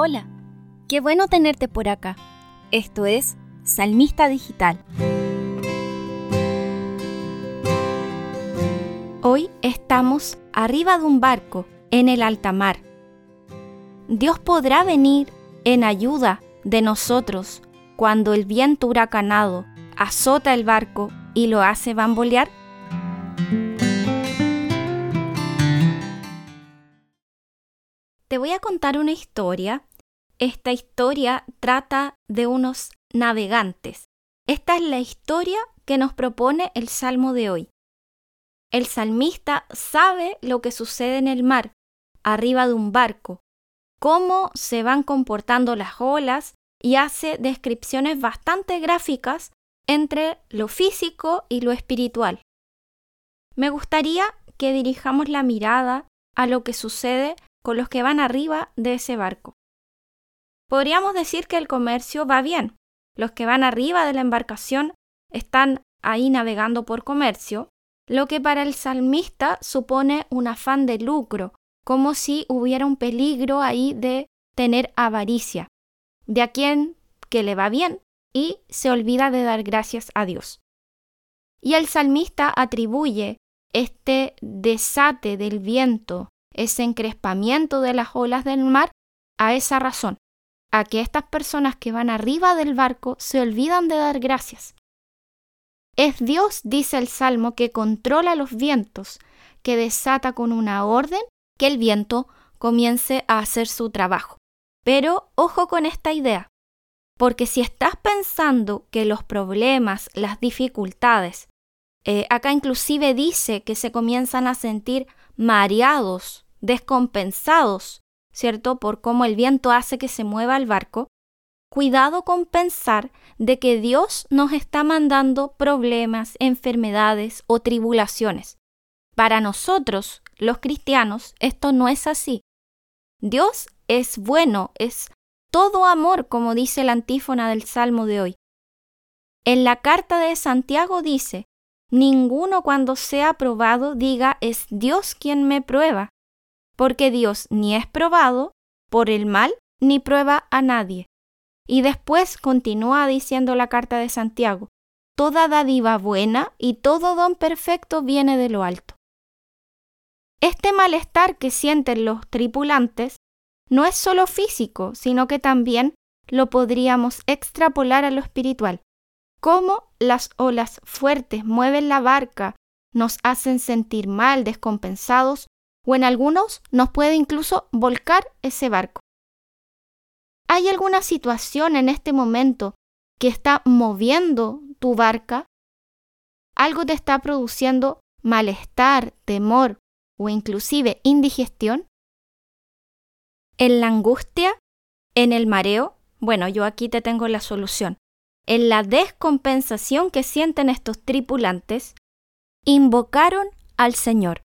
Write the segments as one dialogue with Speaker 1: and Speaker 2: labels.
Speaker 1: Hola, qué bueno tenerte por acá. Esto es Salmista Digital. Hoy estamos arriba de un barco en el alta mar. Dios podrá venir en ayuda de nosotros cuando el viento huracanado azota el barco y lo hace bambolear. Te voy a contar una historia. Esta historia trata de unos navegantes. Esta es la historia que nos propone el Salmo de hoy. El salmista sabe lo que sucede en el mar, arriba de un barco, cómo se van comportando las olas y hace descripciones bastante gráficas entre lo físico y lo espiritual. Me gustaría que dirijamos la mirada a lo que sucede con los que van arriba de ese barco. Podríamos decir que el comercio va bien. Los que van arriba de la embarcación están ahí navegando por comercio, lo que para el salmista supone un afán de lucro, como si hubiera un peligro ahí de tener avaricia, de a quien que le va bien y se olvida de dar gracias a Dios. Y el salmista atribuye este desate del viento ese encrespamiento de las olas del mar a esa razón, a que estas personas que van arriba del barco se olvidan de dar gracias. Es Dios, dice el Salmo, que controla los vientos, que desata con una orden que el viento comience a hacer su trabajo. Pero ojo con esta idea, porque si estás pensando que los problemas, las dificultades, eh, acá inclusive dice que se comienzan a sentir mareados descompensados, ¿cierto? Por cómo el viento hace que se mueva el barco, cuidado con pensar de que Dios nos está mandando problemas, enfermedades o tribulaciones. Para nosotros, los cristianos, esto no es así. Dios es bueno, es todo amor, como dice la antífona del Salmo de hoy. En la carta de Santiago dice, ninguno cuando sea probado diga es Dios quien me prueba, porque Dios ni es probado por el mal ni prueba a nadie. Y después continúa diciendo la carta de Santiago, toda dádiva buena y todo don perfecto viene de lo alto. Este malestar que sienten los tripulantes no es solo físico, sino que también lo podríamos extrapolar a lo espiritual. Cómo las olas fuertes mueven la barca, nos hacen sentir mal, descompensados o en algunos nos puede incluso volcar ese barco. ¿Hay alguna situación en este momento que está moviendo tu barca? ¿Algo te está produciendo malestar, temor o inclusive indigestión? ¿En la angustia? ¿En el mareo? Bueno, yo aquí te tengo la solución. En la descompensación que sienten estos tripulantes, invocaron al Señor.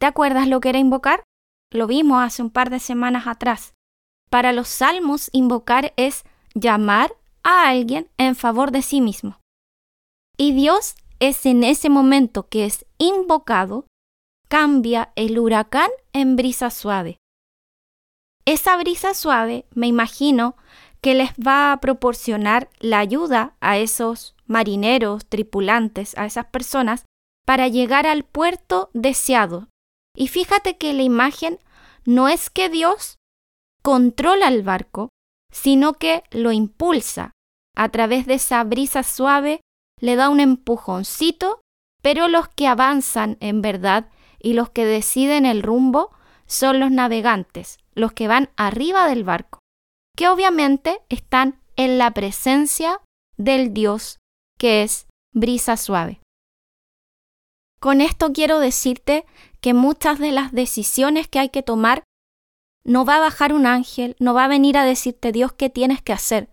Speaker 1: ¿Te acuerdas lo que era invocar? Lo vimos hace un par de semanas atrás. Para los salmos, invocar es llamar a alguien en favor de sí mismo. Y Dios es en ese momento que es invocado, cambia el huracán en brisa suave. Esa brisa suave, me imagino, que les va a proporcionar la ayuda a esos marineros, tripulantes, a esas personas, para llegar al puerto deseado, y fíjate que la imagen no es que Dios controla el barco, sino que lo impulsa. A través de esa brisa suave le da un empujoncito, pero los que avanzan en verdad y los que deciden el rumbo son los navegantes, los que van arriba del barco, que obviamente están en la presencia del Dios que es brisa suave. Con esto quiero decirte que muchas de las decisiones que hay que tomar no va a bajar un ángel, no va a venir a decirte Dios qué tienes que hacer,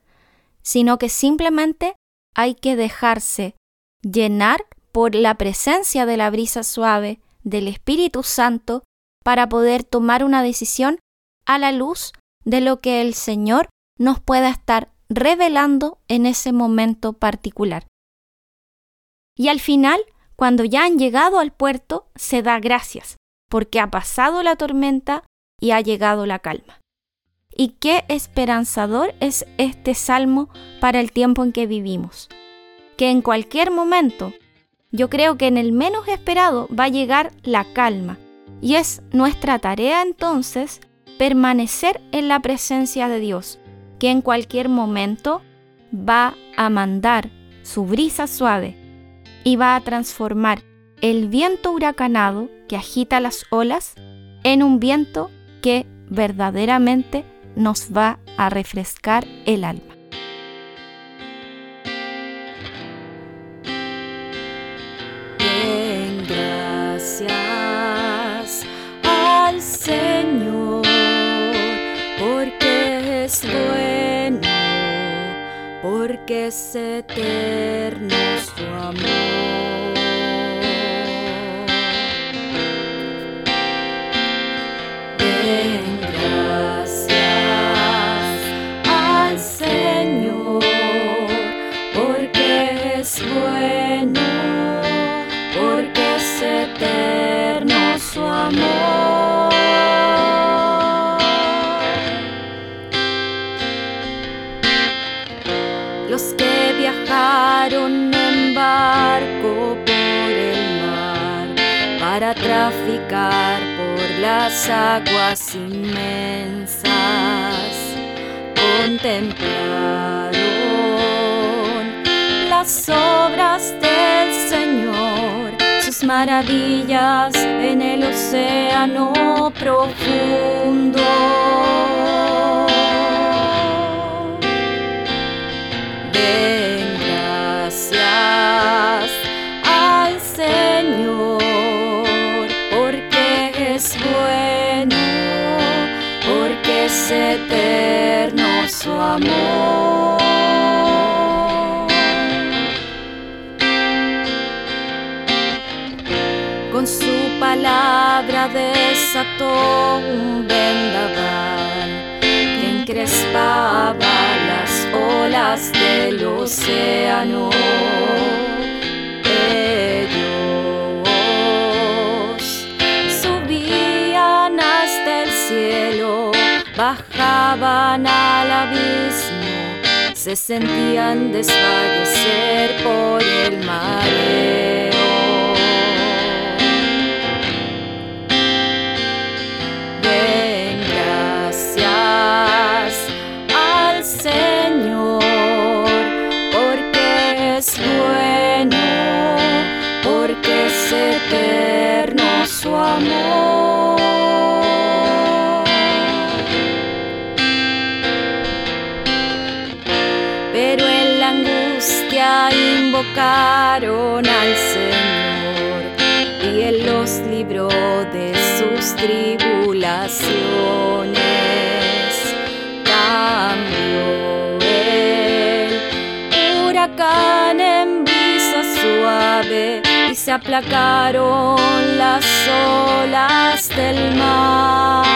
Speaker 1: sino que simplemente hay que dejarse llenar por la presencia de la brisa suave del Espíritu Santo para poder tomar una decisión a la luz de lo que el Señor nos pueda estar revelando en ese momento particular. Y al final cuando ya han llegado al puerto, se da gracias, porque ha pasado la tormenta y ha llegado la calma. y qué esperanzador es este salmo para el tiempo en que vivimos. Que en cualquier momento, yo creo que en el menos esperado va a llegar la calma y es nuestra tarea entonces permanecer en la presencia de Dios, que en cualquier momento va a mandar su brisa suave y va a transformar el viento huracanado que agita las olas en un viento que verdaderamente nos va a refrescar el alma.
Speaker 2: Porque es eterno su amor. Traficar por las aguas inmensas. Contemplaron las obras del Señor, sus maravillas en el océano profundo. Su amor. Con su palabra desató un vendaval que encrespaba las olas del océano. Al abismo, se sentían desfallecer por el mareo. Den gracias al Señor, porque es bueno, porque es eterno su amor. Invocaron al Señor y Él los libró de sus tribulaciones. Cambió el huracán en brisa suave y se aplacaron las olas del mar.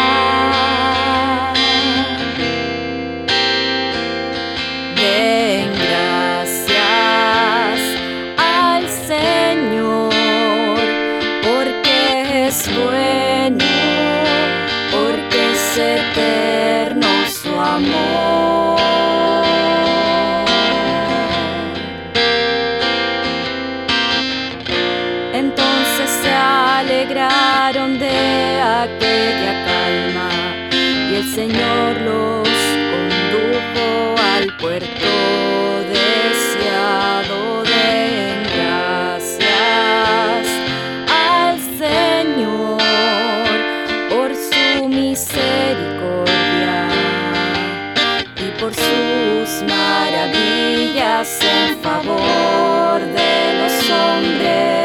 Speaker 2: Señor los condujo al puerto deseado. de gracias al Señor por su misericordia y por sus maravillas en favor de los hombres.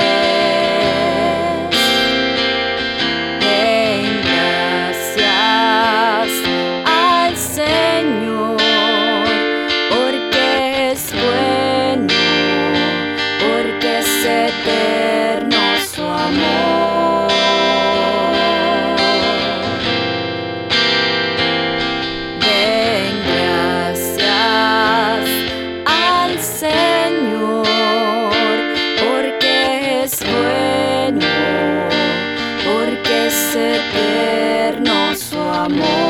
Speaker 2: Amor.